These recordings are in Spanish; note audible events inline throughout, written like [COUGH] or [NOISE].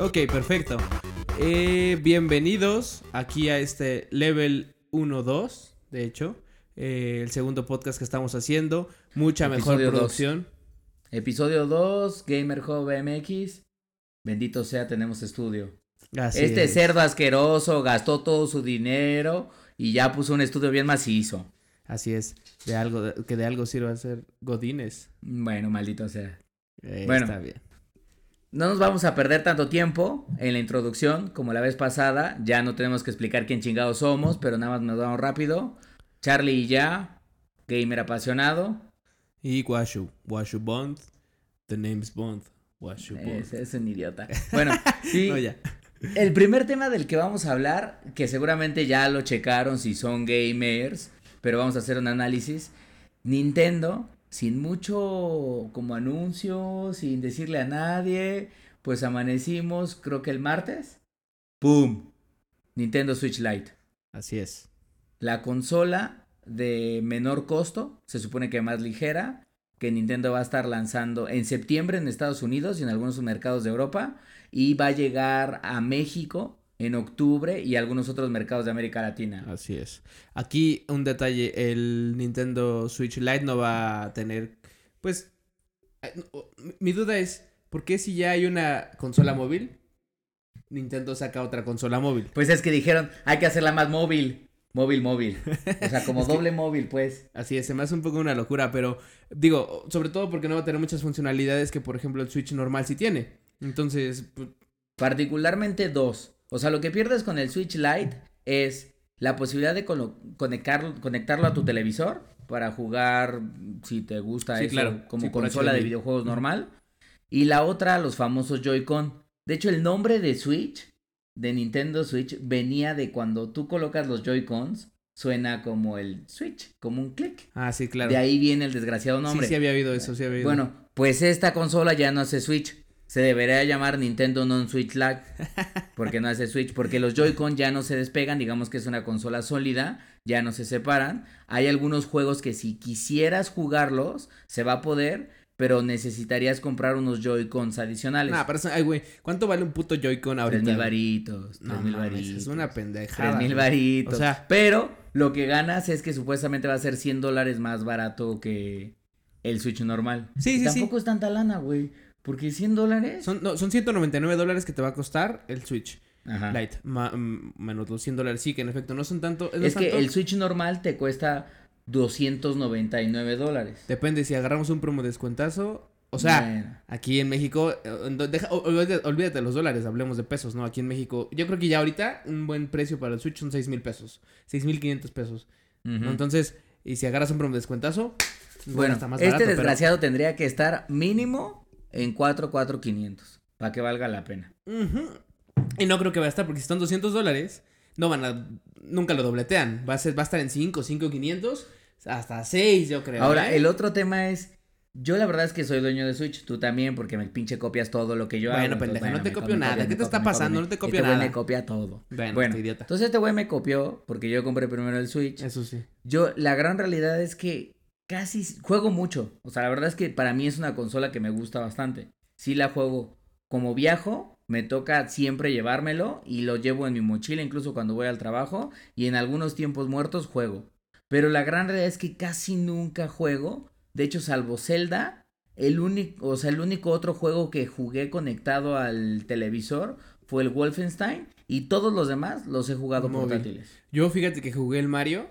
Ok, perfecto. Eh, bienvenidos aquí a este level 1-2, de hecho. Eh, el segundo podcast que estamos haciendo. Mucha mejor dos. producción. Episodio 2, Gamer Hub MX. Bendito sea, tenemos estudio. Así este es. cerdo asqueroso gastó todo su dinero y ya puso un estudio bien macizo. Así es. De algo, que de algo sirva ser Godines. Bueno, maldito sea. Eh, Bueno. Está bien. No nos vamos a perder tanto tiempo en la introducción como la vez pasada. Ya no tenemos que explicar quién chingados somos, pero nada más nos vamos rápido. Charlie y ya, gamer apasionado. Y Washu. Washu Bond. The name's Bond. Washu Bond. Es, es un idiota. [LAUGHS] Bueno, sí. No, ya. El primer tema del que vamos a hablar, que seguramente ya lo checaron si son gamers, pero vamos a hacer un análisis. Nintendo, sin mucho como anuncio, sin decirle a nadie, pues amanecimos, creo que el martes. ¡Pum! Nintendo Switch Lite. Así es. La consola de menor costo, se supone que más ligera, que Nintendo va a estar lanzando en septiembre en Estados Unidos y en algunos mercados de Europa, y va a llegar a México en octubre y algunos otros mercados de América Latina. Así es. Aquí un detalle, el Nintendo Switch Lite no va a tener, pues, eh, mi duda es, ¿por qué si ya hay una consola móvil, Nintendo saca otra consola móvil? Pues es que dijeron, hay que hacerla más móvil. Móvil, móvil. O sea, como [LAUGHS] que- doble móvil, pues. Así es, se me hace un poco una locura, pero digo, sobre todo porque no va a tener muchas funcionalidades que, por ejemplo, el Switch normal sí tiene. Entonces, pues, Particularmente dos. O sea, lo que pierdes con el Switch Lite es la posibilidad de conectar- conectarlo a tu televisor para jugar, si te gusta Sí, eso, claro. como Sí, consola de videojuegos normal. Y la otra, los famosos Joy-Con. De hecho, el nombre de Switch, de Nintendo Switch, venía de cuando tú colocas los Joy-Cons, suena como el Switch, como un clic. ah, sí, claro. De ahí viene el desgraciado sí, nombre. sí había habido eso, sí había habido. Bueno, pues esta consola ya no hace Switch. Se debería llamar Nintendo Non-Switch Lite. Porque no hace Switch. Porque los Joy-Con ya no se despegan. Digamos que es una consola sólida. Ya no se separan. Hay algunos juegos que si quisieras jugarlos, se va a poder. Pero necesitarías comprar unos Joy-Cons adicionales. Nah, pero eso- ay, güey, ¿cuánto vale un puto Joy-Con ahorita? Tres mil güey? varitos. Tres No varitos. es una pendejada. Tres mil güey. varitos. O sea- pero lo que ganas es que supuestamente va a ser 100 dólares más barato que el Switch normal. Sí, sí, sí. Tampoco es tanta lana, güey. Porque 100 dólares. Son, no, son 199 dólares que te va a costar el Switch Ajá. Lite. ma- mm, menos los 100 dólares. Sí, que en efecto no son tanto. no Es que el Switch normal te cuesta 299 dólares. Depende si agarramos un promo descuentazo. O sea, Bueno. aquí en México. eh, deja- olvídate, olvídate de los dólares, hablemos de pesos, ¿no? Aquí en México. Yo creo que ya ahorita un buen precio para el Switch son 6 mil pesos. 6 mil 500 pesos. Entonces, y si agarras un promo descuentazo. bueno, está más este barato, pero- desgraciado tendría que estar mínimo en 44500 para que valga la pena. Y no creo que va a estar, porque si están 200 dólares, no van a. Nunca lo dobletean. Va a, ser, va a estar en 5, 5, 500, hasta 6, yo creo. Ahora, ¿eh? el otro tema es. Yo la verdad es que soy dueño de Switch, tú también, porque me pinche copias todo lo que yo Bueno, hago. entonces, pendeja, no te copio me nada, ¿qué te está pasando? No te copio Este güey nada. me copia todo. Bueno, Bueno, este idiota. entonces este güey me copió porque yo compré primero el Switch. Eso sí. Yo, la gran realidad es que casi juego mucho. O sea, la verdad es que para mí es una consola que me gusta bastante. Sí la juego como viajo, me toca siempre llevármelo y lo llevo en mi mochila, incluso cuando voy al trabajo. Y en algunos tiempos muertos juego. Pero la gran realidad es que casi nunca juego. De hecho, salvo Zelda, el único, o sea, el único otro juego que jugué conectado al televisor fue el Wolfenstein. Y todos los demás los he jugado Móvil. portátiles. Yo fíjate que jugué el Mario.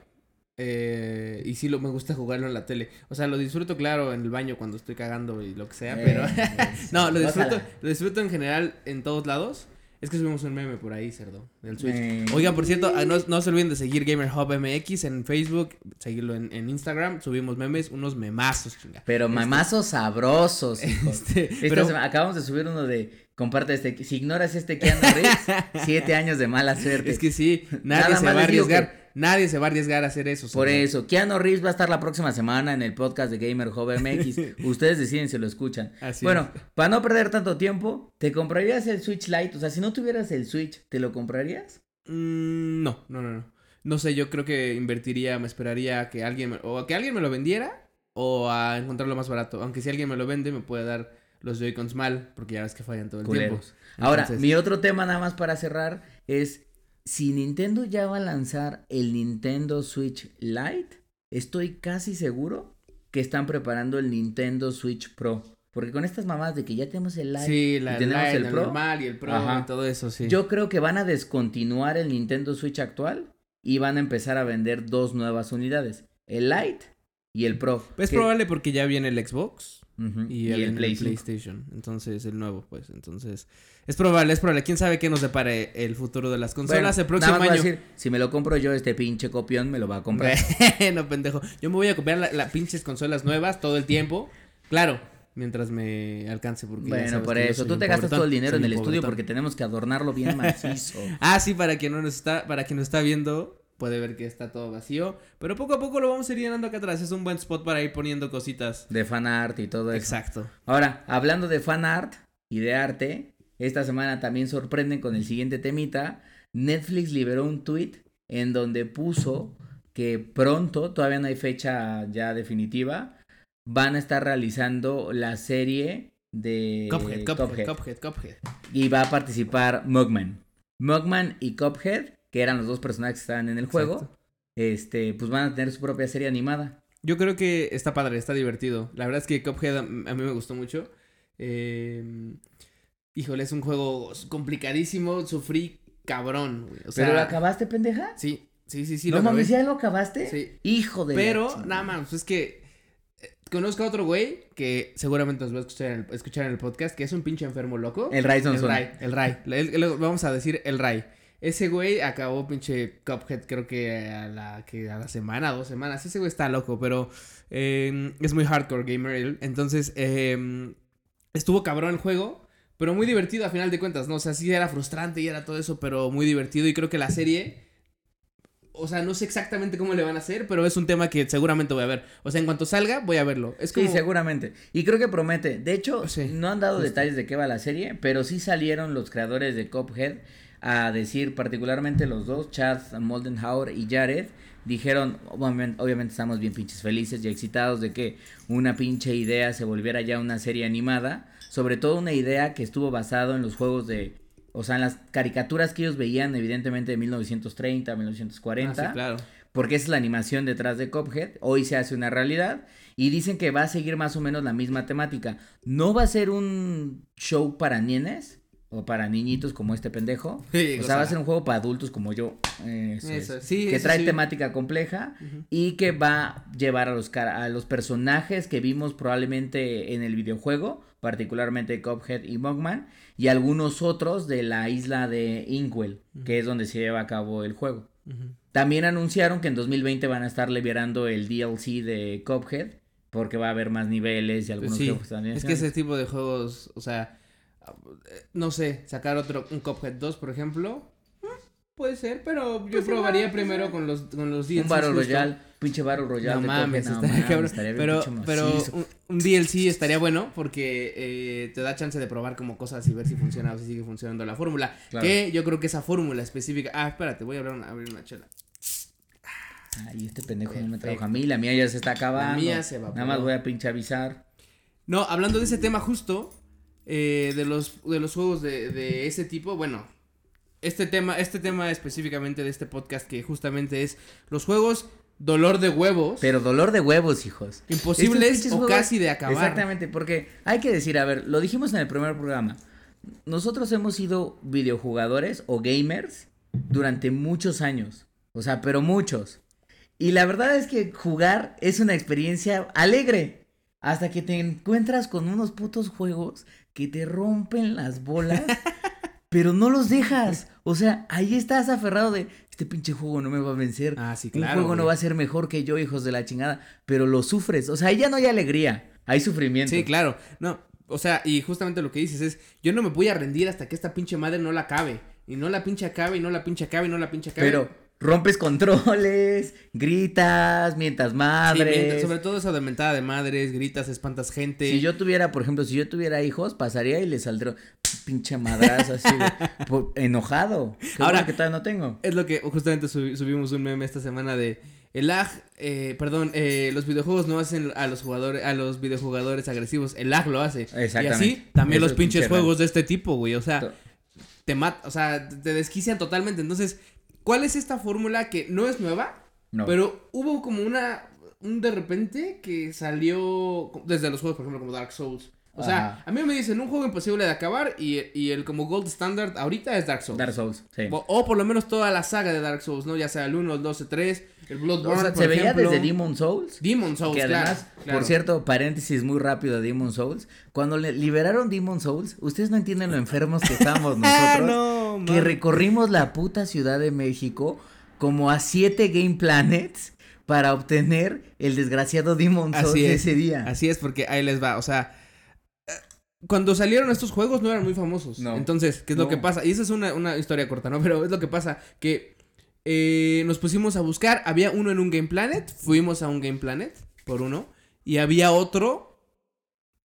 Eh, y sí lo, me gusta jugarlo en la tele. O sea, lo disfruto, claro, en el baño cuando estoy cagando y lo que sea, Eh, [LAUGHS] pero. pues, no, lo disfruto, lo disfruto en general en todos lados. Es que subimos un meme por ahí, cerdo, del Switch. Eh. Oigan, por cierto, ah, no, no se olviden de seguir Gamer Hub MX en Facebook, seguirlo en, en Instagram. Subimos memes, unos memazos, chinga. Pero mamazos sabrosos, hijo. Este, Esta pero- semana- acabamos de subir uno de comparte este. Si ignoras este Keanu Reeves, [LAUGHS] siete años de mala suerte. Es que sí, nadie Nada se más va a arriesgar. Nadie se va a arriesgar a hacer eso. Por eso, Keanu Reeves va a estar la próxima semana en el podcast de Gamer Hub [LAUGHS] MX. Ustedes deciden si lo escuchan. Así bueno, para no perder tanto tiempo, ¿te comprarías el Switch Lite? O sea, si no tuvieras el Switch, ¿te lo comprarías? Mm, no, no, no, no. No sé, yo creo que invertiría, me esperaría a que alguien, me- o a que alguien me lo vendiera, o a encontrarlo más barato. Aunque si alguien me lo vende, me puede dar los Joy-Cons mal, porque ya ves que fallan todo el Culeros. tiempo. Ahora, mi otro tema nada más para cerrar es si Nintendo ya va a lanzar el Nintendo Switch Lite, estoy casi seguro que están preparando el Nintendo Switch Pro. Porque con estas mamadas de que ya tenemos el Lite Sí, la y tenemos Lite, el el Pro, normal y el Pro Ajá. y todo eso, sí. yo creo que van a descontinuar el Nintendo Switch actual y van a empezar a vender dos nuevas unidades, el Lite y el Pro. Es que- probable porque ya viene el Xbox Y, el, el Play 5. PlayStation. Entonces, el nuevo, pues. Entonces, es probable, es probable. ¿Quién sabe qué nos depare el futuro de las Bueno, consolas el nada próximo más voy a año? decir, si me lo compro yo, este pinche copión me lo va a comprar. [LAUGHS] no, pendejo. Yo me voy a copiar las la pinches consolas nuevas todo el tiempo. Claro, mientras me alcance. Porque Bueno, por eso, tú te gastas todo el dinero soy en el estudio porque tenemos que adornarlo bien [LAUGHS] macizo. Ah, sí, para quien no nos está, para quien nos está viendo, puede ver que está todo vacío. Pero poco a poco lo vamos a ir llenando acá atrás. Es un buen spot para ir poniendo cositas. de fan art y todo eso. Exacto. Ahora, hablando de fan art y de arte, esta semana también sorprenden con el siguiente temita. Netflix liberó un tweet en donde puso que pronto, todavía no hay fecha ya definitiva, van a estar realizando la serie de Cuphead, Cuphead, Cuphead. Cuphead, Cuphead. y va a participar Mugman. Mugman y Cuphead, que eran los dos personajes que estaban en el juego, Exacto. este, pues van a tener su propia serie animada. Yo creo que está padre, está divertido. La verdad es que Cuphead a, mí me gustó mucho. Eh, híjole, es un juego complicadísimo. Sufrí cabrón, güey. O sea, ¿Pero lo acabaste, pendeja? Sí, sí, sí, sí. no mames, ¿ya lo acabaste? Sí. Hijo de Pero, nada más, es que eh, conozco a otro güey que seguramente nos va a escuchar en el, escuchar en el podcast, que es un pinche enfermo loco. El Ray El Sonson. Ray, el Ray. El- el- vamos a decir el Ray. Ese güey acabó pinche Cuphead creo que a la, que a la semana, dos semanas. Ese güey está loco, pero eh, es muy hardcore gamer él. Entonces, eh, estuvo cabrón el juego, pero muy divertido a final de cuentas, ¿no? O sea, sí era frustrante y era todo eso, pero muy divertido. Y creo que la serie, o sea, no sé exactamente cómo le van a hacer, pero es un tema que seguramente voy a ver. O sea, en cuanto salga, voy a verlo. Es como... Sí, seguramente. Y creo que promete. De hecho, Sí, no han dado justo. detalles de qué va la serie, pero sí salieron los creadores de Cuphead a decir, particularmente los dos, Chad Moldenhauer y Jared, dijeron, obviamente, obviamente estamos bien pinches felices y excitados de que una pinche idea se volviera ya una serie animada, sobre todo una idea que estuvo basado en los juegos de, o sea, en las caricaturas que ellos veían evidentemente de 1930, 1940 Ah, sí, claro. porque esa es la animación detrás de Cuphead. Hoy se hace una realidad y dicen que va a seguir más o menos la misma temática. No va a ser un show para nienes o para niñitos como este pendejo. Sí, o sea, va a ser un juego para adultos como yo. Eso Eso, es. sí, que eso trae sí. temática compleja y que va a llevar a los, a los personajes que vimos probablemente en el videojuego, particularmente Cuphead y Mugman, y algunos otros de la isla de Inkwell, que es donde se lleva a cabo el juego. También anunciaron que en 2020 van a estar liberando el DLC de Cuphead, porque va a haber más niveles y algunos juegos también. es que ese tipo de juegos, o sea, no sé, sacar otro, un Cuphead 2, por ejemplo, mm, puede ser, pero yo Pues sí, probaría va, primero pues con los, con los Un DLCs Battle justo. Royale, pinche Battle Royale. No mames, no estaría mames, Pero, pero un, un DLC estaría bueno porque eh, te da chance de probar como cosas y ver si funciona o si sigue funcionando la fórmula. Claro. Que yo creo que esa fórmula específica. Ah, espérate, voy a abrir una, abrir una chela. Ay, este pendejo no me trajo a mí, la mía ya se está acabando. mía se evaporó. Nada más voy a pinche avisar. No, hablando de ese tema justo, eh, de los de los juegos de, de ese tipo, bueno, este tema, este tema específicamente de este podcast que justamente es los juegos dolor de huevos, Pero dolor de huevos, hijos. imposibles o juegos- casi de acabar. Exactamente, porque hay que decir, a ver, lo dijimos en el primer programa. Nosotros hemos sido videojugadores o gamers durante muchos años. O sea, pero muchos. Y la verdad es que jugar es una experiencia alegre. Hasta que te encuentras con unos putos juegos que te rompen las bolas, [LAUGHS] pero no los dejas. O sea, ahí estás aferrado de, este pinche juego no me va a vencer. Ah, sí, Un claro. juego no va a ser mejor que yo, hijos de la chingada. Pero lo sufres. O sea, ahí ya no hay alegría. Hay sufrimiento. Sí, claro. No, o sea, y justamente lo que dices es, yo no me voy a rendir hasta que esta pinche madre no la acabe. Y no la pinche acabe, y no la pinche acabe, y no la pinche acabe. Pero rompes controles, gritas, mientas Sí, madres. mientras- sobre todo eso de mentada de madres, gritas, espantas gente. Si yo tuviera, por ejemplo, si yo tuviera hijos, pasaría y les saldría pinche madrazo así, [LAUGHS] por- enojado. Qué Ahora- bueno que todavía no tengo. Es lo que justamente subi- subimos un meme esta semana de el lag, eh, perdón, eh, los videojuegos no hacen a los jugadores, a los videojugadores agresivos, el lag lo hace. Y Exactamente. así también Eso los es pinches pinche juegos de este tipo, güey. O sea, te mata, o sea, te desquician totalmente. Entonces, ¿cuál es esta fórmula que no es nueva? No. Pero hubo como una, un de repente que salió desde los juegos, por ejemplo, como Dark Souls. O sea, Ajá. a mí me dicen un juego imposible de acabar y, y el como gold standard ahorita es Dark Souls. Dark Souls, sí. O, o por lo menos toda la saga de Dark Souls, ¿no? Ya sea el 1, el 2, el 3, el Bloodborne, O sea, por se veía desde Demon Souls. Demon Souls, que además, claro. por cierto, paréntesis muy rápido de Demon Souls, cuando le liberaron Demon Souls, ustedes no entienden lo enfermos que estábamos [LAUGHS] Ah, nosotros, no, que recorrimos la puta Ciudad de México como a siete Game Planets para obtener el desgraciado Demon Souls Así es, ese día. Así es, porque ahí les va, o sea, cuando salieron estos juegos no eran muy famosos. No. Entonces, ¿qué es lo que pasa? Y esa es una, una historia corta, ¿no? [LAUGHS] Pero es lo que pasa, que eh, nos pusimos a buscar, había uno en un Game Planet, fuimos a un Game Planet por uno, y había otro,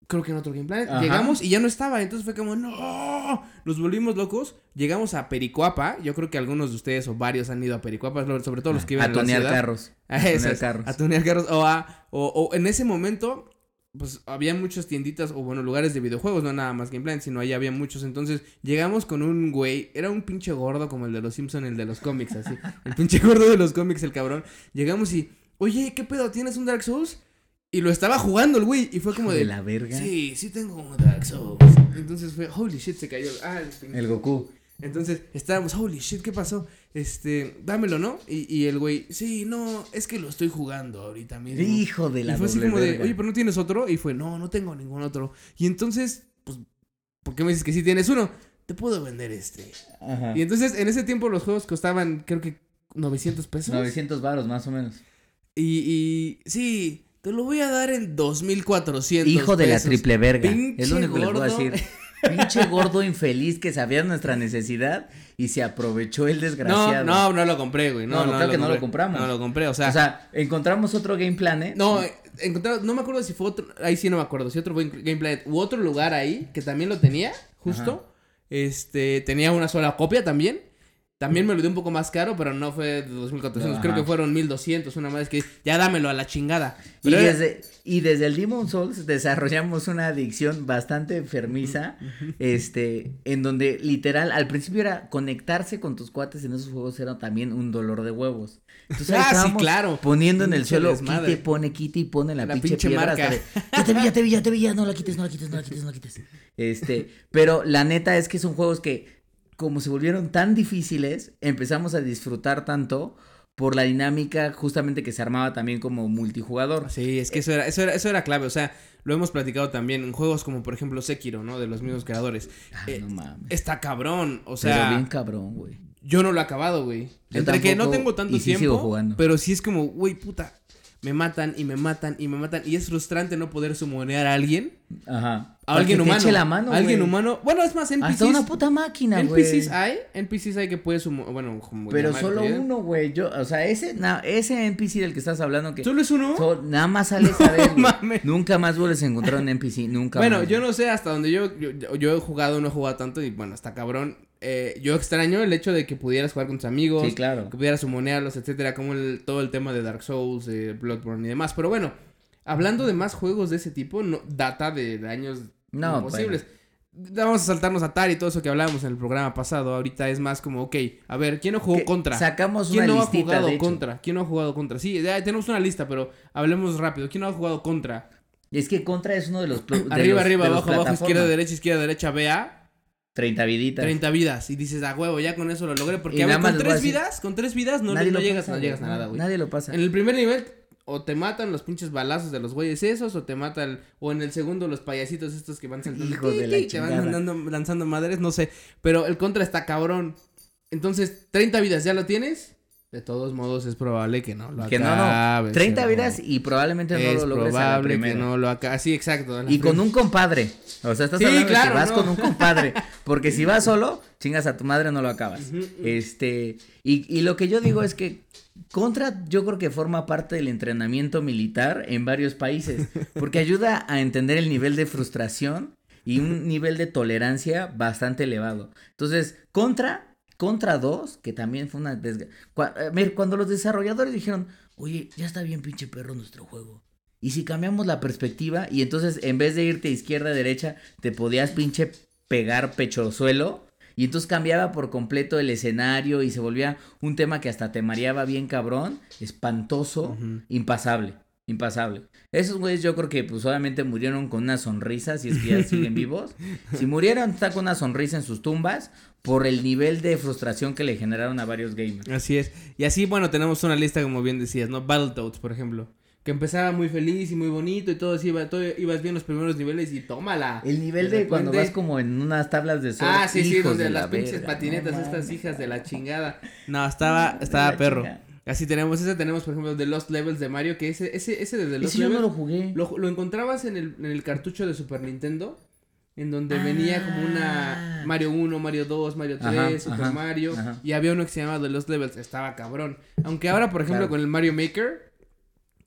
creo que en otro Game Planet, Ajá. llegamos y ya no estaba, entonces fue como, no, nos volvimos locos, llegamos a Pericuapa, yo creo que algunos de ustedes o varios han ido a Pericuapa, sobre todo los que viven a la ciudad. carros. [LAUGHS] A, tunear carros. a tunear carros. A, o, o en ese momento, pues había muchas tienditas o bueno, lugares de videojuegos, no nada más Game Planet, sino ahí había muchos. Entonces llegamos con un güey, era un pinche gordo como el de los Simpson, el de los cómics, así. [LAUGHS] El pinche gordo de los cómics, el cabrón. Llegamos y, oye, ¿qué pedo? ¿Tienes un Dark Souls? Y lo estaba jugando el güey. Y fue como de de. la verga. Sí, sí tengo un Dark Souls. Entonces fue, holy shit, se cayó. Ah, el El Goku. entonces estábamos, holy shit, ¿qué pasó? Este, dámelo, ¿no? Y, y el güey, sí, no, es que lo estoy jugando ahorita mismo. Hijo de la y fue así como de, oye, pero no tienes otro. Y fue, no, no tengo ningún otro. Y entonces, pues, ¿por qué me dices que sí tienes uno? Te puedo vender este. Ajá. Y entonces, en ese tiempo los juegos costaban, creo que 900 pesos. 900 varos más o menos. Y, y, sí, te lo voy a dar en 2400. Hijo de la triple verga. Pinche es lo único que les voy a decir. Pinche gordo infeliz que sabía nuestra necesidad y se aprovechó el No, desgraciado. no, no lo compré, güey. No, No, no, claro que no lo compramos. No lo compré, o sea. O sea, encontramos otro Game Planet. No, encontramos, no me acuerdo si fue otro, ahí sí no me acuerdo, si otro fue Game Planet u otro lugar ahí que también lo tenía, justo. Este, tenía una sola copia también. También me lo dio un poco más caro, pero no fue de 2400, No, creo que fueron 1200, una más que ya dámelo a la chingada. Y era- desde, y desde el Demon Souls desarrollamos una adicción bastante enfermiza, este, en donde literal al principio era conectarse con tus cuates en esos juegos era también un dolor de huevos. Entonces Ah, sí, claro. poniendo en el suelo, quite, pone, quite y pone la, La pinche, pinche piedra hasta de, ya te vi, ya te vi, ya te vi, ya no la quites, no la quites, no la quites, no la quites. [LAUGHS] Este, pero la neta es que son juegos que como se volvieron tan difíciles, empezamos a disfrutar tanto por la dinámica justamente que se armaba también como multijugador. Sí, es que eso era, eso era, eso era clave, o sea, lo hemos platicado también en juegos como por ejemplo Sekiro, ¿no? De los mismos creadores. Ay, Eh, no mames. Está cabrón, o Pero sea, bien cabrón, güey. Yo no lo he acabado, güey. Entre que no tengo tanto y sí tiempo. sigo jugando. Pero sí es como, güey, puta. Me matan y me matan y me matan. Y es frustrante no poder sumonear a alguien. Ajá. A alguien humano. eche la mano, alguien humano. Bueno, es más, NPCs. Hasta una puta máquina, güey. NPCs hay. NPCs hay que puedes Bueno, como Pero solo ¿sí? uno, güey. Yo, o sea, ese, na- ese NPC del que estás hablando que ¿Solo es uno? so- nada más sales a ver, güey. mames. Nunca más vuelves a encontrar un NPC, nunca Bueno, más. yo no sé hasta donde yo, yo, yo- yo he jugado, no he jugado tanto. Y bueno, está cabrón. Eh, yo extraño el hecho de que pudieras jugar con tus amigos. Sí, claro. que pudieras sumonearlos, etcétera, como el, todo el tema de Dark Souls, eh, Bloodborne y demás. Pero bueno, hablando de más juegos de ese tipo, no, data de, de años No, imposibles. Vamos a saltarnos a Atari y todo eso que hablábamos en el programa pasado. Ahorita es más como, ok, a ver, ¿quién no jugó Que contra? Sacamos ¿Quién una no ha jugado contra? ¿Quién no ha jugado contra? Sí, ya tenemos una lista, pero hablemos rápido. ¿Quién no ha jugado contra? Y es que Contra es uno de los... [CLEARS THROAT] de arriba, los- arriba, de abajo, abajo, izquierda, derecha, izquierda, derecha, BA. 30 viditas. 30 vidas. Y dices, a huevo, ya con eso lo logré. Porque a ver, con tres vidas, con tres vidas no, no llegas, pasa, no llegas a nada, güey. Nadie lo pasa. En el primer nivel, o te matan los pinches balazos de los güeyes esos, o te matan, o en el segundo los payasitos estos que van saltando. Hijos de la te van lanzando madres, no sé. Pero el contra está cabrón. Entonces, 30 vidas, ¿ya lo tienes? De todos modos, es probable que no lo Que no, no. acabes, 30 ¿no? vidas y probablemente no Es lo logres a la probable que primera. no lo acabes. Sí, exacto. Y con un compadre. O sea, estás Sí, hablando de que vas con un compadre. Porque si vas [LAUGHS] solo, chingas a tu madre, no lo acabas. Este, y, y lo que yo digo es que Contra yo creo que forma parte del entrenamiento militar en varios países. [LAUGHS] Porque ayuda a entender el nivel de frustración y un nivel de tolerancia bastante elevado. Entonces, Contra Contra 2, que también fue una mira, Cuando los desarrolladores dijeron, oye, ya está bien pinche perro nuestro juego. Y si cambiamos la perspectiva y entonces en vez de irte izquierda a derecha, te podías pinche pegar pecho suelo. Y entonces cambiaba por completo el escenario y se volvía un tema que hasta te mareaba bien cabrón, espantoso, impasable, impasable. Esos güeyes yo creo que pues obviamente murieron con una sonrisa, si es que ya siguen vivos. [LAUGHS] Si murieron está con una sonrisa en sus tumbas por el nivel de frustración que le generaron a varios gamers. Así es. Y así, bueno, tenemos una lista, como bien decías, ¿no? Battletoads, por ejemplo. Que empezaba muy feliz y muy bonito y todo así, iba, todo, ibas bien los primeros niveles y tómala. El nivel de, cuando repente- vas como en unas tablas de surf. Ah, sí, sí, donde de las la pinches verga, patinetas, no estas hijas de la chingada. No, estaba, de estaba perro. chingada. Así tenemos, ese tenemos, por ejemplo, The Lost Levels de Mario, que ese, ese, ese de The Lost Ese yo no Levels lo jugué. lo, lo encontrabas en el, en el cartucho de Super Nintendo, en donde venía como una Ah. Mario 1, Mario 2, Mario 3, Ajá, Super ajá, Mario, ajá. y había uno que se llamaba The Lost Levels, estaba cabrón. Aunque ahora, por ejemplo, Claro. con el Mario Maker,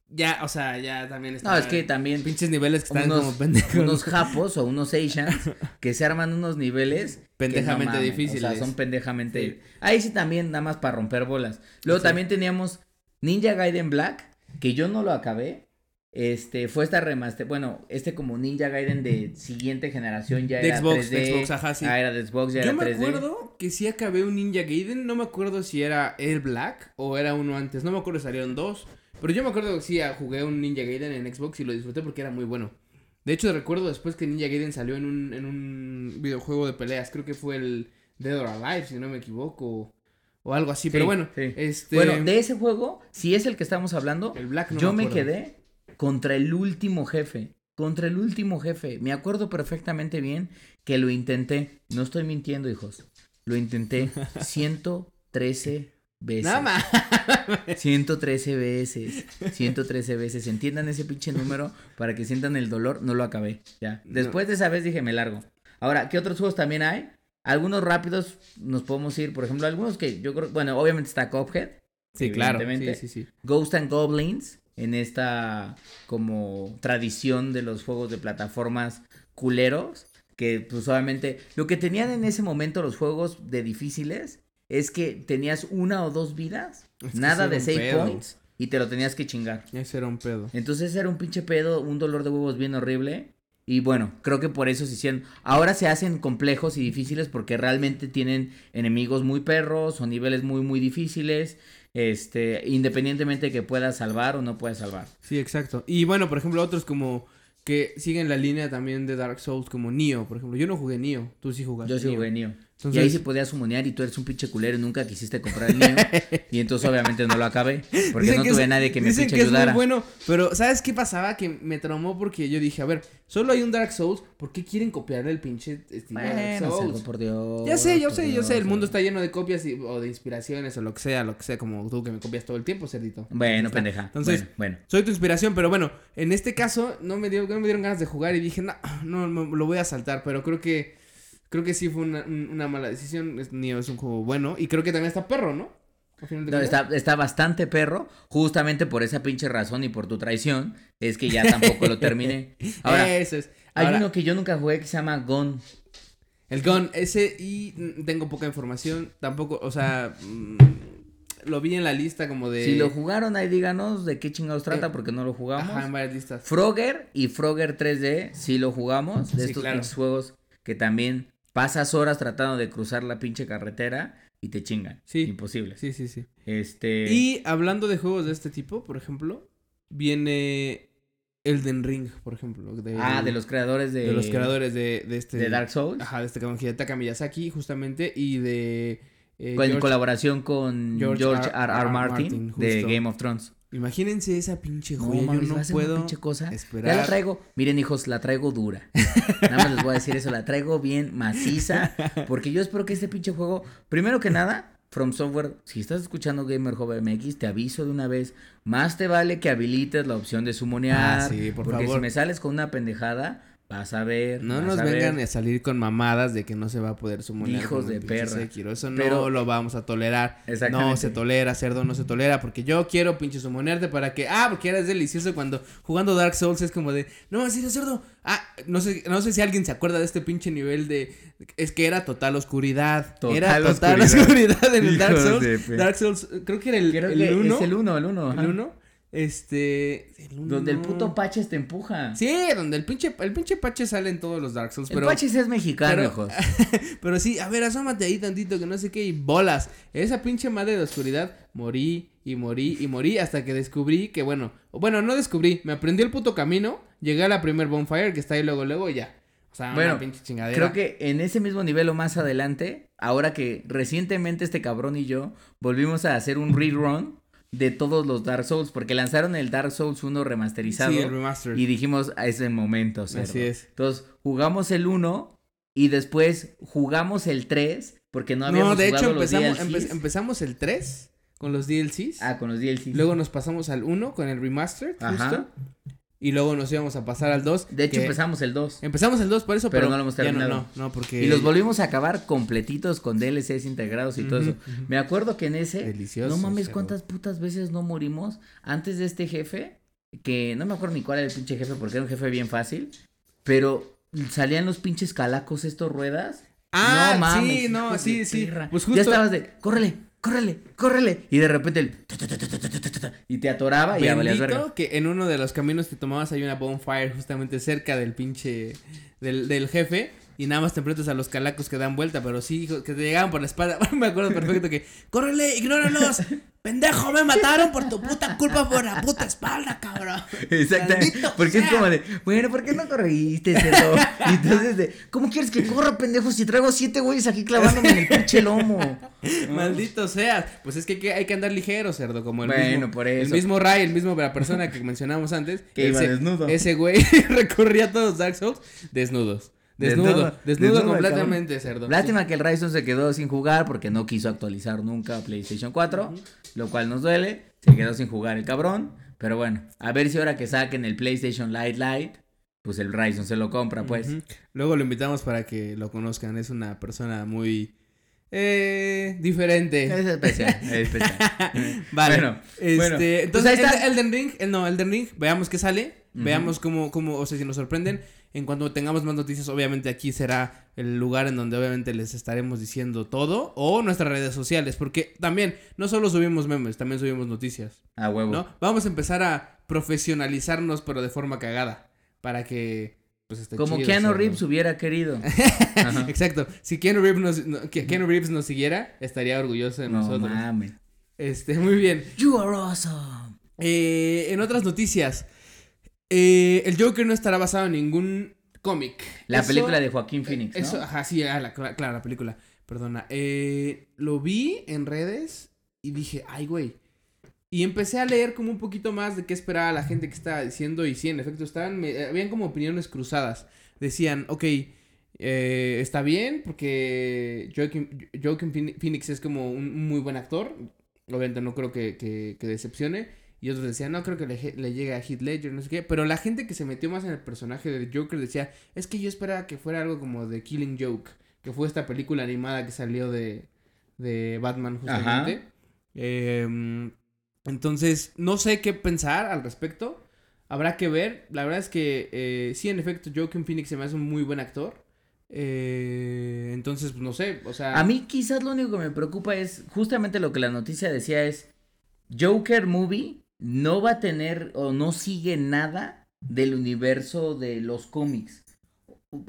ya, o sea, ya también está. No, es que también Pinches niveles que están unos, como pendejos. unos japos o unos Asians [LAUGHS] que se arman unos niveles Pendejamente no difíciles. O sea, son pendejamente. Sí. Ahí sí también nada más para romper bolas. Luego Sí. también teníamos Ninja Gaiden Black, que yo no lo acabé. Este, fue esta remaster, bueno, este como Ninja Gaiden de siguiente generación ya De era Xbox, 3D. de Xbox, ajá, sí. Ah, era de Xbox, ya Yo era me 3D. acuerdo que sí acabé un Ninja Gaiden, no me acuerdo si era el Black o era uno antes, no me acuerdo si salieron dos, pero yo me acuerdo que sí ah, jugué un Ninja Gaiden en Xbox y lo disfruté porque era muy bueno. De hecho, recuerdo después que Ninja Gaiden salió en un, en un videojuego de peleas, creo que fue el Dead or Alive, si no me equivoco, o algo así, Sí, pero bueno, sí. este... Bueno, de ese juego, si es el que estamos hablando, el Black no yo me, acuerdo. quedé contra el último jefe. Contra el último jefe. Me acuerdo perfectamente bien que lo intenté. No estoy mintiendo, hijos. Lo intenté [LAUGHS] 113 veces. Nada más. 113 veces. 113 veces. Entiendan ese pinche número para que sientan el dolor. No lo acabé. Ya. No. Después de esa vez dije, me largo. Ahora, ¿qué otros juegos también hay? Algunos rápidos nos podemos ir. Por ejemplo, algunos que yo creo. Bueno, obviamente está Cuphead. Sí, claro. Sí, sí, sí. Ghost and Goblins en esta como tradición de los juegos de plataformas culeros que pues obviamente lo que tenían en ese momento los juegos de difíciles es que tenías una o dos vidas, Es que nada de save pedo. points y te lo tenías que chingar. Ese era un pedo. Entonces era un pinche pedo, un dolor de huevos bien horrible. Y bueno, creo que por eso se hicieron. Ahora se hacen complejos y difíciles porque realmente tienen enemigos muy perros o niveles muy, muy difíciles. Este, independientemente de que puedas salvar o no puedas salvar. Sí, exacto. Y bueno, por ejemplo, otros como que siguen la línea también de Dark Souls, como Nioh, por ejemplo. Yo no jugué Nioh, tú sí jugaste. Yo sí jugué Nioh. Entonces, Y ahí sí podías sumonear y tú eres un pinche culero y nunca quisiste comprar el Nioh. [LAUGHS] y entonces obviamente no lo acabé. Porque dicen no tuve es- nadie que me dicen pinche que ayudara. es muy bueno, pero ¿sabes qué pasaba? Que me traumó porque yo dije, a ver, solo hay un Dark Souls, ¿por qué quieren copiar el pinche estilo Dark Bueno, Souls? Sergio, por Dios. Ya sé, yo sé, yo Dios, sé, el mundo Sergio. está lleno de copias y- o de inspiraciones o lo que sea, lo que sea, como tú que me copias todo el tiempo, cerdito. Bueno, pendeja. Entonces, bueno, bueno. soy tu inspiración, pero bueno, en este caso no me, dio, no me dieron ganas de jugar y dije, no, no, no, lo voy a saltar, pero creo que creo que sí fue una, un- una mala decisión. Es, Nioh es un juego bueno y creo que también está perro, ¿no? No, está, está bastante perro, justamente por esa pinche razón y por tu traición, es que ya tampoco lo terminé. [LAUGHS] Ahora, Eso es. hay uno que yo nunca jugué que se llama Gone. El Gun, ese y tengo poca información, tampoco, o sea, mm, lo vi en la lista como de... Si lo jugaron ahí, díganos de qué chingados trata, Eh, porque no lo jugamos. Ajá, en varias listas. Frogger y Frogger 3D, sí lo jugamos, de Sí, estos claro. juegos que también pasas horas tratando de cruzar la pinche carretera y te chingan. Sí. Imposible. Sí, sí, sí. Este. Y hablando de juegos de este tipo, por ejemplo, viene Elden Ring, por ejemplo. de- Ah, de los creadores de. de los creadores de, de este... de Dark Souls. Ajá, de este Hidetaka Miyazaki, justamente, y de... eh, con- en George- colaboración con George George, R. R. Martin, Martin, de. Game of Thrones. Imagínense esa pinche No, joya, mames, yo no una puedo pinche cosa. esperar. Ya la traigo. Miren, hijos, la traigo dura. Nada más les voy a decir eso. La traigo bien maciza. Porque yo espero que este pinche juego. Primero que nada, From Software, si estás escuchando Gamer MX, te aviso de una vez. Más te vale que habilites la opción de sumonear. Ah, sí, por porque favor. si me sales con una pendejada, Vas a ver. No nos vengan a salir con mamadas de que no se va a poder sumonear. Hijos de perra. Sekiro. Eso no lo vamos a tolerar. No se tolera, cerdo, no se tolera. Porque yo quiero pinche sumonearte para que. Ah, porque eres delicioso cuando jugando Dark Souls es como de. No, así de cerdo. Ah, no sé, no sé si alguien se acuerda de este pinche nivel de. Es que era total oscuridad. Era total oscuridad, oscuridad en el Dark Souls. Dark Souls, creo que era el 1. El es el 1, el 1. El 1. Este. el. Donde el puto Paches te empuja. Sí, donde el pinche, el pinche Pache sale en todos los Dark Souls. el Pero, Paches es mexicano, pero- [LAUGHS] pero sí, a ver, asómate ahí tantito, que no sé qué, y bolas. Esa pinche madre de oscuridad, morí y morí y morí hasta que descubrí que, bueno, bueno, no descubrí, me aprendí el puto camino, llegué a la primer bonfire que está ahí luego, luego y ya. O sea, Bueno, una pinche chingadera. Creo que en ese mismo nivel o más adelante, ahora que recientemente este cabrón y yo volvimos a hacer un rerun de todos los Dark Souls, porque lanzaron el Dark Souls 1 remasterizado Sí, el remaster. y dijimos a ese momento, cerdo". Así es. Entonces, jugamos el 1 y después jugamos el 3 porque no habíamos No, de hecho, jugado los empezamos, empe- empezamos el 3 con los DLCs. Ah, con los DLCs. Luego nos pasamos al 1 con el remaster, Ajá. Y luego nos íbamos a pasar al 2. de hecho, empezamos el 2. Empezamos el 2 por eso, Pero pero, no lo hemos ya no, terminado. no, no, porque... Y los volvimos a acabar completitos con DLCs integrados y todo eso. Me acuerdo que en ese. Delicioso, no mames, cuántas putas veces no morimos antes de este jefe. Que no me acuerdo ni cuál era el pinche jefe porque era un jefe bien fácil. Pero salían los pinches calacos estos ruedas. Ah, no mames. sí, no, sí, sí. Pues Ya justo- estabas de, córrele, córrele, córrele. Y de repente el y te atoraba y ya que en uno de los caminos que tomabas hay una bonfire justamente cerca del pinche del, del jefe y nada más te enfrentas a los calacos que dan vuelta, pero sí, hijo, que te llegaban por la espalda. [LAUGHS] me acuerdo perfecto que, córrele, ignóralos, pendejo, me mataron por tu puta culpa por la puta espalda, cabrón. Exactamente. Porque es como de, bueno, ¿por qué no corriste, cerdo? Y entonces de, ¿cómo quieres que corra, pendejo, si traigo siete güeyes aquí clavándome en el pinche lomo? [LAUGHS] Maldito seas. Pues es que hay que, andar ligero, cerdo, como el Bueno, mismo. por El eso. mismo Ray, el mismo la persona que mencionamos antes. Que iba desnudo. Ese güey [LAUGHS] recorría todos Dark Souls desnudos. Desnudo, Desnudo, desnudo, desnudo, completamente, cerdo. Lástima que el Ryzen se quedó sin jugar porque no quiso actualizar nunca PlayStation 4, lo cual nos duele. Se quedó sin jugar el cabrón. Pero bueno, a ver si ahora que saquen el PlayStation Lite Lite, pues el Ryzen se lo compra, pues. Luego lo invitamos para que lo conozcan. Es una persona muy eh, diferente. Es especial, [LAUGHS] es especial. [LAUGHS] Vale. Bueno, este, bueno, pues entonces ahí está. el- Elden Ring, el, no, Elden Ring, veamos qué sale, veamos cómo, cómo, o sea, si nos sorprenden. En cuanto tengamos más noticias, obviamente aquí será el lugar en donde obviamente les estaremos diciendo todo o nuestras redes sociales, porque también no solo subimos memes, también subimos noticias, A huevo. ¿no? Vamos a empezar a profesionalizarnos, pero de forma cagada, para que pues Como chido, Keanu. Reeves hubiera querido. [LAUGHS] Exacto. Si Keanu Reeves nos, no- que Keanu Reeves nos siguiera, estaría orgulloso de No nosotros. mames. Este, muy bien. You are awesome. Eh, en otras noticias, eh, el Joker no estará basado en ningún cómic. La Eso- película de Joaquín Phoenix, ¿no? Eso, ajá, sí, ah, la- cla- claro, la película. Perdona. Eh, lo vi en redes y dije, ay, güey. Y empecé a leer como un poquito más de qué esperaba la gente que estaba diciendo. Y sí, en efecto, estaban, me- habían como opiniones cruzadas. Decían, ok, eh, está bien, porque Joaquin, Joaquin Phoen- Phoenix es como un muy buen actor. Obviamente no creo que, que, que decepcione. Y otros decían, no creo que le, le llegue a Heath Ledger, no sé qué. Pero la gente que se metió más en el personaje de Joker decía, es que yo esperaba que fuera algo como de Killing Joke. Que fue esta película animada que salió de, de Batman justamente. Em, entonces, no sé qué pensar al respecto. Habrá que ver. La verdad es que eh, sí, en efecto, Joaquin Phoenix se me hace un muy buen actor. Eh, entonces, pues, no sé, o sea... A mí quizás lo único que me preocupa es justamente lo que la noticia decía es Joker Movie no va a tener o no sigue nada del universo de los cómics.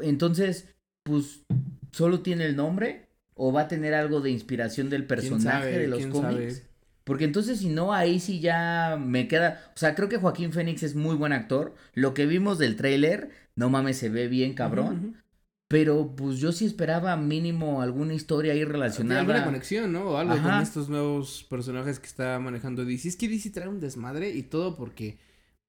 Entonces, pues solo tiene el nombre o va a tener algo de inspiración del ¿quién personaje sabe? de los ¿Quién cómics. sabe? Porque entonces si no, ahí sí ya me queda... O sea, creo que Joaquín Phoenix es muy buen actor. Lo que vimos del tráiler, no mames, se ve bien cabrón. Pero pues yo sí esperaba mínimo alguna historia ahí relacionada. alguna conexión, ¿no? O algo con estos nuevos personajes que está manejando DC. Es que DC trae un desmadre y todo porque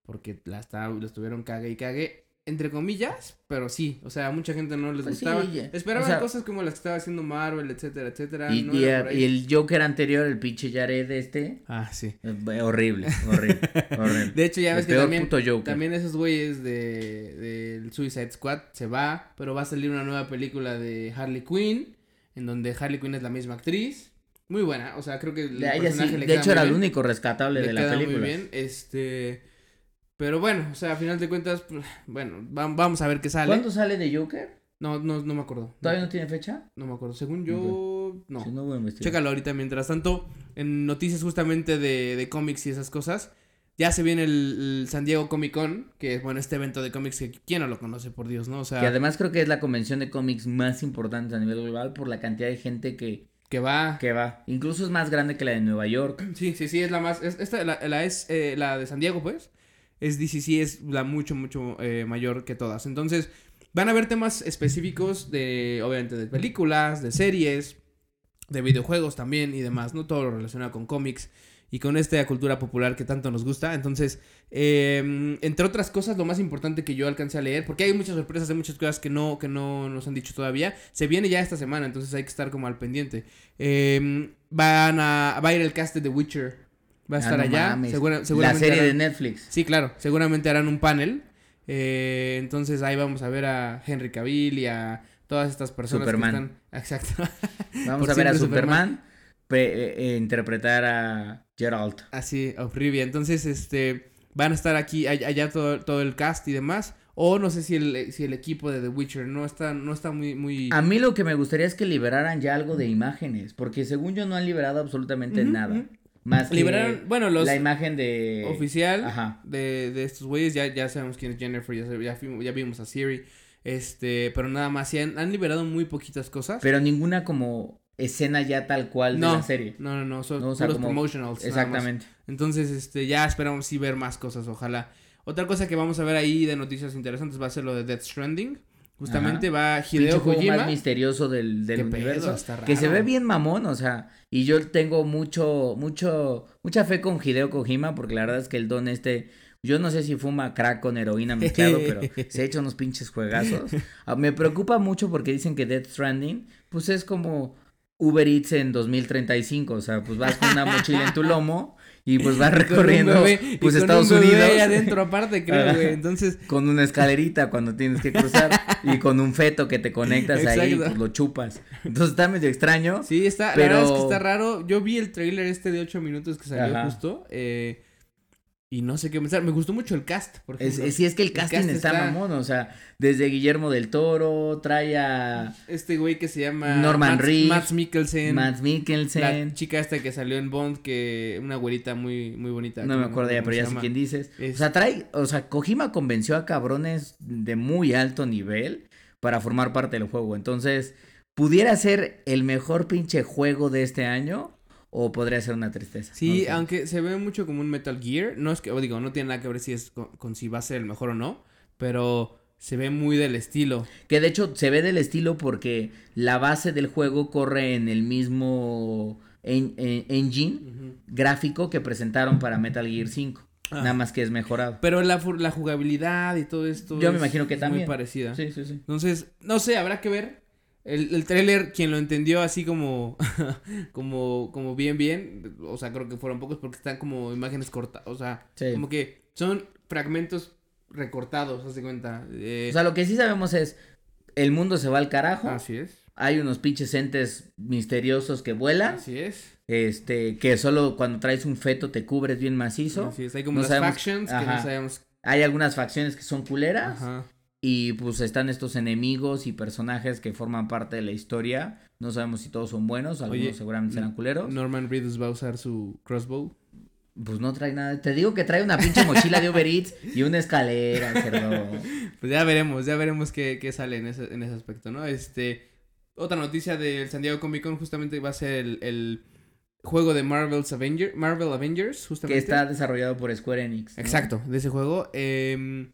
porque la, está, la estuvieron cague y cague. Entre comillas, pero sí, o sea, a mucha gente no les Pues sí, gustaba. ya. Esperaban O sea- cosas como las que estaba haciendo Marvel, etcétera, etcétera. Y, no el Joker anterior, el pinche Jared este, Ah, sí. eh, horrible, horrible, [LAUGHS] horrible. De hecho, ya El ves que también, puto Joker. también esos güeyes de del Suicide Squad se va, pero va a salir una nueva película de Harley Quinn, en donde Harley Quinn es la misma actriz. Muy buena, o sea, creo que el De, ella sí, personaje le de queda hecho muy era el bien, único rescatable le de la película. muy bien, este... Pero bueno, o sea, a final de cuentas, pues, bueno, va- vamos a ver qué sale. ¿Cuándo sale de Joker? No, no, no me acuerdo. ¿Todavía no tiene fecha? No me acuerdo. Según yo, no. Si no. Chécalo ahorita. Mientras tanto, en noticias justamente de, de cómics y esas cosas, ya se viene el, el San Diego Comic Con, que es, bueno, este evento de cómics que quién no lo conoce, por Dios, ¿no? O sea, Que además creo que es la convención de cómics más importante a nivel global por la cantidad de gente que, que va... que va. Incluso es más grande que la de Nueva York. Sí, sí, sí, es la más... es- esta, la, la es eh, la de San Diego, pues. Es DCC, es la mucho, mucho eh, mayor que todas. Entonces, van a haber temas específicos de, obviamente, de películas, de series, de videojuegos también y demás, ¿no? Todo lo relacionado con cómics y con esta cultura popular que tanto nos gusta. Entonces, eh, entre otras cosas, lo más importante que yo alcancé a leer, porque hay muchas sorpresas, hay muchas cosas que no, que no nos han dicho todavía, se viene ya esta semana, entonces hay que estar como al pendiente. Eh, van a, va a ir el cast de The Witcher. Va a Ah, estar no allá. mames. segura- la seguramente serie de Netflix. Sí, claro. Seguramente harán un panel. eh, entonces ahí vamos a ver a Henry Cavill y a todas estas personas Superman. que están. [LAUGHS] Exacto. Vamos a ver a Superman, pre- eh, eh, interpretar a Geralt. Así, of Rivia. Entonces, este. Van a estar aquí, all- allá todo, todo el cast y demás. O no sé si el, si el equipo de The Witcher no está, no está muy, muy. A mí lo que me gustaría es que liberaran ya algo de imágenes, porque según yo no han liberado absolutamente nada. Más que Liberaron, bueno, los la imagen de oficial Ajá. de, de estos güeyes, ya, ya sabemos quién es Jennifer, ya, ya, ya vimos a Siri, este, pero nada más, sí han, han liberado muy poquitas cosas. Pero ninguna como escena ya tal cual no, de la serie. No, no, no, son No, o sea, puros como- promotionals. Exactamente. Entonces, este, ya esperamos sí ver más cosas, ojalá. Otra cosa que vamos a ver ahí de noticias interesantes va a ser lo de Death Stranding. Justamente va Hideo Kojima. más misterioso del, del pedo, universo. Que se ve bien mamón, o sea, y yo tengo mucho, mucho, mucha fe con Hideo Kojima, porque la verdad es que el don este, yo no sé si fuma crack con heroína mezclado, [LAUGHS] pero se ha hecho unos pinches juegazos. Ah, Me preocupa mucho porque dicen que Death Stranding, pues es como Uber Eats en 2035, o sea, pues vas con una mochila en tu lomo y pues [LAUGHS] un recorriendo bebé- pues con Estados un bebé Unidos. ahí adentro aparte, [LAUGHS] creo, güey. Entonces, [LAUGHS] con una escalerita cuando tienes que cruzar y con un feto que te conectas ahí, Exacto. pues lo chupas. Entonces está medio extraño. sí, está, Pero- la verdad es que está raro. Yo vi el trailer este de 8 minutos que salió Ajá. justo, eh, y no sé qué pensar. Me gustó mucho el cast, por ejemplo. es- sí, es que el El casting cast está, está- mamón, o sea, desde Guillermo del Toro, trae a Este güey que se llama Norman Reedus, Mads Mikkelsen. Matt La Mikkelsen, chica esta que salió en Bond, que una güerita muy, muy bonita. no me acuerdo ya, pero ya sé quién dices. Es- O sea, trae, o sea, Kojima convenció a cabrones de muy alto nivel para formar parte del juego, entonces, ¿pudiera ser el mejor pinche juego de este año? O podría ser una tristeza. Sí, no aunque se ve mucho como un Metal Gear. No es que, o digo, no tiene nada que ver si es con, con si va a ser el mejor o no. Pero se ve muy del estilo. Que de hecho se ve del estilo porque la base del juego corre en el mismo en- en- engine gráfico que presentaron para Metal Gear 5. Ah. Nada más que es mejorado. Pero la, la jugabilidad y todo esto. Yo me imagino que es también. muy parecida. Sí, sí, sí. Entonces, no sé, habrá que ver. El, el tráiler, quien lo entendió así como, [LAUGHS] como, como bien, bien, o sea, creo que fueron pocos porque están como imágenes cortadas, o sea, Sí. como que son fragmentos recortados, haz de cuenta. eh, O sea, lo que sí sabemos es el mundo se va al carajo. así es, Hay unos pinches entes misteriosos que vuelan. así es. Este, que solo cuando traes un feto te cubres bien macizo. Así es, hay como No las sabemos- factions que no sabemos. Hay algunas facciones que son culeras. Ajá. Y pues están estos enemigos y personajes que forman parte de la historia. No sabemos si todos son buenos, algunos Oye, seguramente serán culeros. Norman Reedus va a usar su crossbow. Pues no trae nada. Te digo que trae una pinche mochila de Uber Eats y una escalera, cerdo. [LAUGHS] Pues ya veremos, ya veremos qué, qué sale en ese, en ese aspecto, ¿no? Este, otra noticia del San Diego Comic Con justamente va a ser el, el juego de Marvel's Avenger, Marvel Avengers, Que justamente. está desarrollado por Square Enix. ¿no? Exacto, de ese juego. Eh,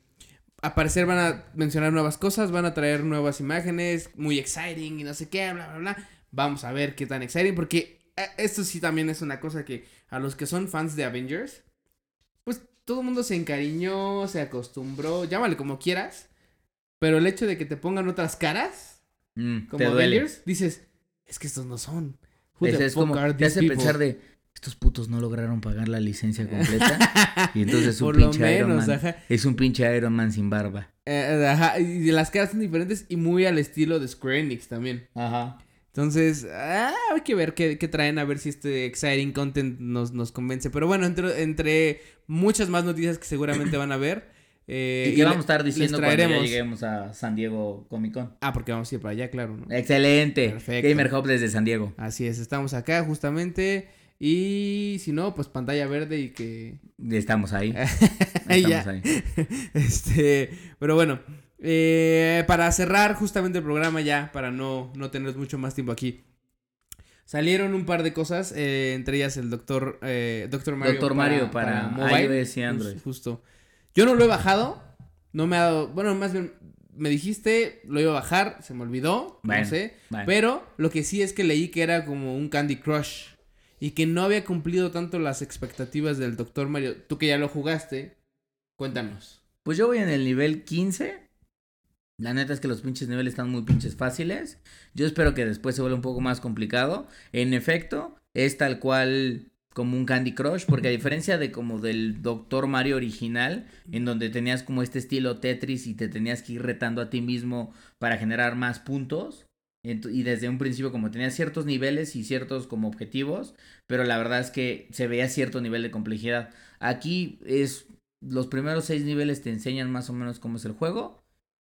a parecer van a mencionar nuevas cosas, van a traer nuevas imágenes, muy exciting y no sé qué, bla, bla, bla. Vamos a ver qué tan exciting, porque eh, esto sí también es una cosa que a los que son fans de Avengers, pues todo el mundo se encariñó, se acostumbró, llámale como quieras, Pero el hecho de que te pongan otras caras, Mm, como duele. Avengers, dices, es que estos no son. Who Es, the es fuck como, are te hace people? pensar de, estos putos no lograron pagar la licencia [LAUGHS] completa. y entonces un Por lo pinche Iron Man. ajá. Es un pinche Iron Man sin barba. Eh, ajá, y las caras son diferentes y muy al estilo de Square Enix también. Ajá. Entonces, ah, hay que ver qué, qué traen, a ver si este exciting content nos, nos convence. Pero bueno, entre, entre muchas más noticias que seguramente van a ver. [CLEARS THROAT] eh, y que vamos a estar diciendo cuando ya lleguemos a San Diego Comic Con. Ah, porque vamos a ir para allá, claro, ¿no? Excelente. Perfecto. Gamer Hub desde San Diego. Así es, estamos acá justamente. Y si no, pues pantalla verde y que. Estamos ahí. [LAUGHS] Estamos ya. ahí. [LAUGHS] Este, pero bueno, eh, para cerrar justamente el programa ya, para no, no tener mucho más tiempo aquí. Salieron un par de cosas, eh, entre ellas el Doctor, eh, Doctor Mario. Doctor Mario para iOS y Android. Jus- Justo. Yo no lo he bajado, no me ha dado, bueno, más bien me dijiste, lo iba a bajar, se me olvidó, Bueno, no sé. bueno. Pero lo que sí es que leí que era como un Candy Crush y que no había cumplido tanto las expectativas del Doctor Mario. Tú que ya lo jugaste, cuéntanos. Pues yo voy en el nivel 15. La neta es que los pinches niveles están muy pinches fáciles. Yo espero que después se vuelva un poco más complicado. En efecto, es tal cual como un Candy Crush, porque a diferencia de como del Doctor Mario original, en donde tenías como este estilo Tetris y te tenías que ir retando a ti mismo para generar más puntos, y desde un principio como tenías ciertos niveles y ciertos como objetivos, pero la verdad es que se veía cierto nivel de complejidad. Aquí es los primeros seis niveles te enseñan más o menos cómo es el juego,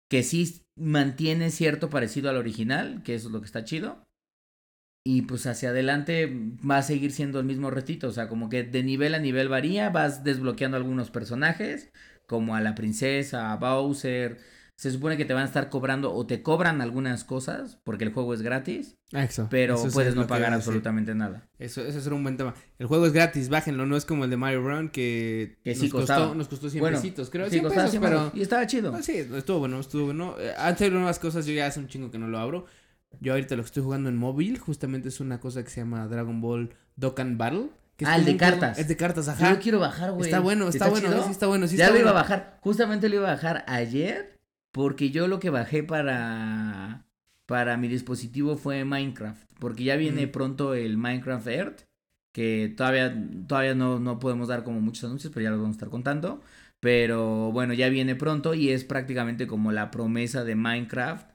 que sí mantiene cierto parecido al original, que eso es lo que está chido. Y pues hacia adelante va a seguir siendo el mismo retito, o sea, como que de nivel a nivel varía, vas desbloqueando algunos personajes, como a la princesa, a Bowser. Se supone que te van a estar cobrando o te cobran algunas cosas, porque el juego es gratis, Eso. pero eso es puedes no pagar absolutamente nada. Eso, eso será un buen tema. El juego es gratis, bájenlo, no es como el de Mario Run que, Que sí nos, costaba. costó, nos costó 100 Bueno, pesitos, creo. Sí, 100 costaba pesos, 100 pero... Y estaba chido. Ah, sí, estuvo bueno, estuvo bueno. Eh, Han salido nuevas cosas, yo ya hace un chingo que no lo abro. Yo ahorita lo que estoy jugando en móvil, justamente es una cosa que se llama Dragon Ball Dokkan Battle. que Ah, el de juego- cartas. Es de cartas, Yo ajá. lo quiero bajar, güey. Está bueno, está, bueno, chido? sí está bueno, sí ya está lo iba a bueno. bajar. Justamente lo iba a bajar ayer. Porque yo lo que bajé para. Para mi dispositivo fue Minecraft. Porque ya viene Mm. pronto el Minecraft Earth. Que todavía, todavía no, no podemos dar como muchos anuncios, pero ya los vamos a estar contando. Pero bueno, ya viene pronto y es prácticamente como la promesa de Minecraft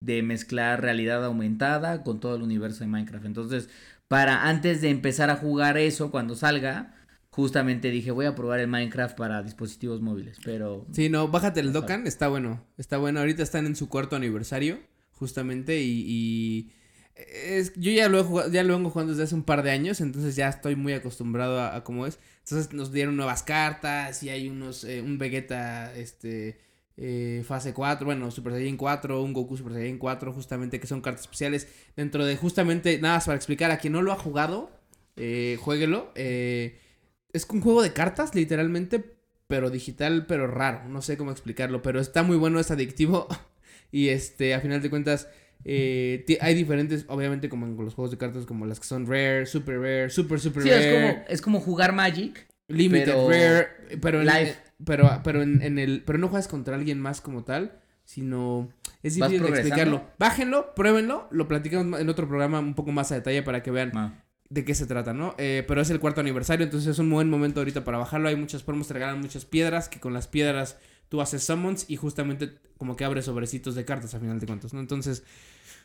de mezclar realidad aumentada con todo el universo de Minecraft. Entonces, para antes de empezar a jugar eso cuando salga, justamente dije, voy a probar el Minecraft para dispositivos móviles, pero Sí, no, bájate el. Dokkan, está bueno. Está bueno, ahorita están en su cuarto aniversario, justamente, y... y es, yo ya lo, he jugado- ya lo vengo jugando desde hace un par de años, entonces ya estoy muy acostumbrado a, a cómo es. Entonces nos dieron nuevas cartas y hay unos, eh, un Vegeta, este, eh, fase 4, bueno, Super Saiyan 4, un Goku Super Saiyan 4, justamente, que son cartas especiales. Dentro de, justamente, nada más para explicar, a quien no lo ha jugado, eh, jueguelo. eh, es un juego de cartas, literalmente, pero digital, pero raro. No sé cómo explicarlo, pero está muy bueno, es adictivo. [LAUGHS] y este, a final de cuentas, eh, hay diferentes, obviamente, como en los juegos de cartas, como las que son rare, super rare, super, super sí, rare. es como, es como jugar Magic. Limited Pero Rare, pero en, live. pero, pero en, en el, pero no juegas contra alguien más como tal, sino es ¿Vas difícil de explicarlo. Bájenlo, pruébenlo, lo platicamos en otro programa un poco más a detalle para que vean Ah, de qué se trata, ¿no? Eh, pero es el cuarto aniversario, entonces es un buen momento ahorita para bajarlo. Hay muchas promos, te regalan muchas piedras, que con las piedras tú haces summons y justamente como que abres sobrecitos de cartas a final de cuentas, ¿no? Entonces,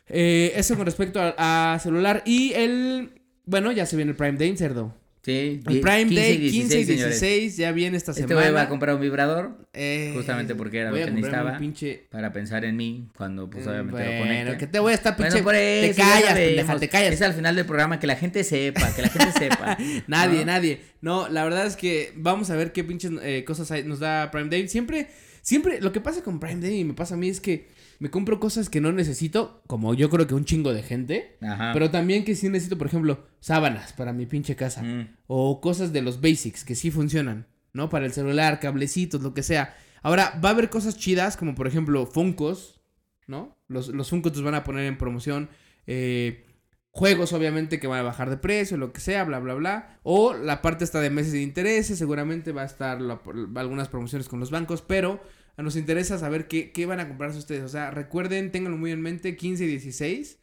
eh, eso con respecto a, celular y el... Bueno, ya se viene el Prime Day, cerdo. Sí, El Prime 15 Day, y 15 y 16, 16, señores. ya viene esta Este semana. güey va a comprar un vibrador Eh, justamente porque era voy lo que necesitaba. pinche... para pensar en mí cuando pues obviamente lo bueno, conecte. que te voy a estar pinche... Bueno, por te eso, ya callas, pendeja, te callas. Es al final del programa que la gente sepa, que la gente [LAUGHS] sepa. Nadie, ¿no? nadie. No, la verdad es que vamos a ver qué pinches eh, cosas hay- nos da Prime Day. Siempre, siempre, lo que pasa con Prime Day y me pasa a mí es que me compro cosas que no necesito, como yo creo que un chingo de gente. Ajá. Pero también que sí necesito, por ejemplo, sábanas para mi pinche casa. Mm. O cosas de los basics que sí funcionan, ¿no? Para el celular, cablecitos, lo que sea. Ahora, va a haber cosas chidas, como por ejemplo, Funkos, ¿no? Los, los Funkos los van a poner en promoción. eh, juegos, obviamente, que van a bajar de precio, lo que sea, bla, bla, bla. O la parte está de meses de intereses, seguramente va a estar la- algunas promociones con los bancos, pero nos interesa saber qué, qué van a comprarse ustedes. O sea, recuerden, ténganlo muy en mente, 15 y 16.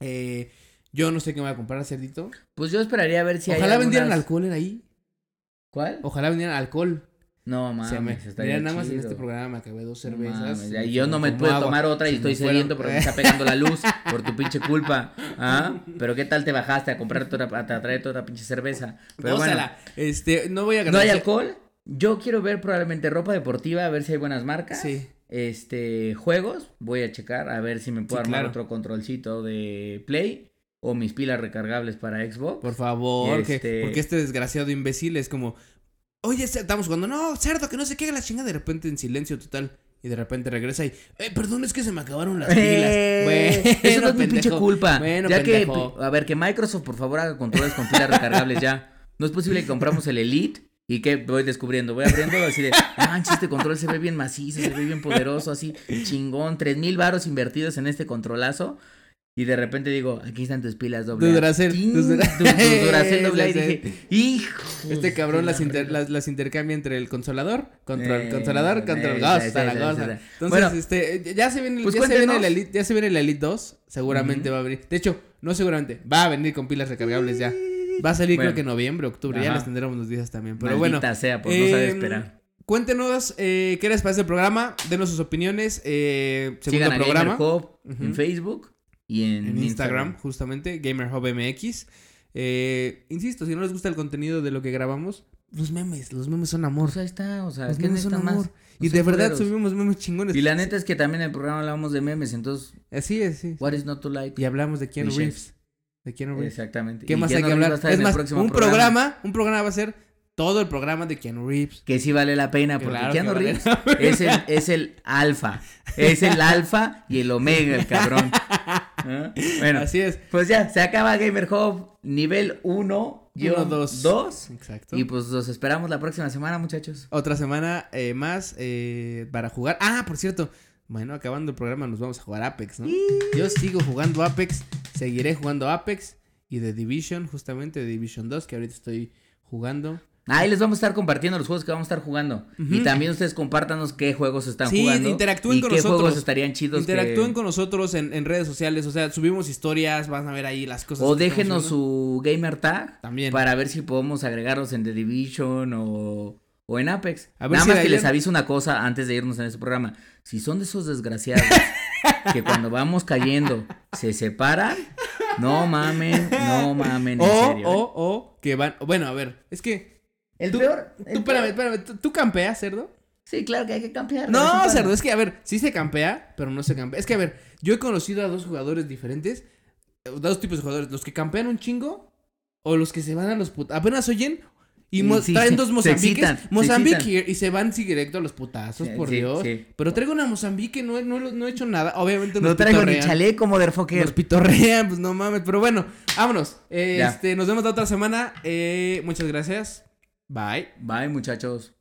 Eh, yo no sé qué me voy a comprar, cerdito. Pues yo esperaría a ver si hay Ojalá vendieran algunas- alcohol en ahí. ¿Cuál? Ojalá vendieran alcohol. No, O mames, sea, me, mira, nada más en este programa me acabé dos cervezas. mames, ya, yo no me puedo agua. tomar otra y estoy sediento porque me está pegando la luz [LAUGHS] por tu pinche culpa. ¿Ah? Pero qué tal te bajaste a comprar toda, a traer toda la pinche cerveza. Pero bueno. Este, no voy a no hay alcohol. Yo quiero ver probablemente ropa deportiva, a ver si hay buenas marcas. Sí. Este, juegos, voy a checar a ver si me puedo Sí, armar claro. otro controlcito de Play o mis pilas recargables para Xbox. Por favor, que- Este- porque este desgraciado imbécil es como, oye, estamos jugando, no, cerdo, que no se quede la chinga, de repente en silencio total. Y de repente regresa y, eh, perdón, es que se me acabaron las pilas. Eh, [LAUGHS] Bueno, eso no es mi pinche culpa. Bueno, ya pendejo. que, a ver, que Microsoft por favor haga controles con pilas recargables ya. No es posible que compramos el Elite y que voy descubriendo, voy abriendo así de, manches, este control se ve bien macizo, se ve bien poderoso, así, chingón, tres mil varos invertidos en este controlazo. Y de repente digo, aquí están tus pilas doble. Tu A. Duracell, Ting, tus Dura- tus- tus Duracell doble. Y dije, [LAUGHS] hijo. Este cabrón las, la inter- verga". las, las intercambia entre el consolador contra el Eh, consolador contra el goza, la. Entonces, Bueno, este, ya se viene, pues ya se viene el cuéntenos. Elite, ya se viene el Elite 2, seguramente va a venir. De hecho, no seguramente, va a venir con pilas recargables ya. Va a salir Bueno. creo que en noviembre, octubre, ya las tendremos los días también. Pero Maldita bueno, sea, pues no sabe em, esperar. Cuéntenos eh, qué les parece el programa, denos sus opiniones, eh, segundo Sigan a programa. Gamer Hub Ujú. en Facebook y en, en Instagram, justamente, Gamer Hub MX. Eh, insisto, si no les gusta el contenido de lo que grabamos, los memes, los memes son amor. Pues ahí está, o sea, Los ¿qué memes son amor. más? Y de verdad culeros. subimos memes chingones. Y la neta es que también en el programa hablamos de memes, entonces, Así es, sí. what is not to like? Y hablamos de Keanu. Reeves. De Keanu Reeves. Exactamente. ¿Qué Y más hay que Reeves hablar? Es más, un programa. un programa va a ser todo el programa de Keanu Reeves. Que sí vale la pena, porque Claro Keanu vale Reeves es el, es el alfa. Es el alfa y el omega, el cabrón. [LAUGHS] ¿Ah? Bueno, Así es. pues ya, se acaba Gamer Hub nivel 1, Uno, dos. 2. Exacto. Y pues los esperamos la próxima semana, muchachos. Otra semana eh, más eh, para jugar. Ah, por cierto. Bueno, acabando el programa nos vamos a jugar Apex, ¿no? Yo sigo jugando Apex. Seguiré jugando Apex. Y The Division, justamente, The Division 2, que ahorita estoy jugando. Ahí les vamos a estar compartiendo los juegos que vamos a estar jugando. Y también ustedes compártanos qué juegos están Sí, jugando. interactúen y con qué nosotros. juegos estarían chidos. Interactúen que- con nosotros en, en redes sociales. O sea, subimos historias, van a ver ahí las cosas. O déjenos su gamer tag También. para ver si podemos agregarlos en The Division o, o en Apex. A ver Nada si más que ayer- les aviso una cosa antes de irnos en este programa. Si son de esos desgraciados [LAUGHS] que cuando vamos cayendo se separan, no mamen, no mamen, en O, serio. o, ¿eh? o, que van. Bueno, a ver, es que. el tú- peor. el Tú, espérame, espérame. ¿tú, tú campeas, cerdo? Sí, claro que hay que campear. No, cerdo, es que, a ver, sí se campea, pero no se campea. Es que, a ver, yo he conocido a dos jugadores diferentes. eh, Dos tipos de jugadores. Los que campean un chingo o los que se van a los putas. Apenas oyen y mo- Sí, traen dos Mozambiques. excitan, Mozambique y, se van sí, directo a los putazos, Sí, por sí, Dios. Pero traigo una Mozambique, no, he- no, no he hecho nada. Obviamente No nos traigo ni chaleco, motherfucker. Nos pitorrean, pues no mames. Pero bueno, vámonos. Eh, este, nos vemos la otra semana. Eh, muchas gracias. Bye. Bye, muchachos.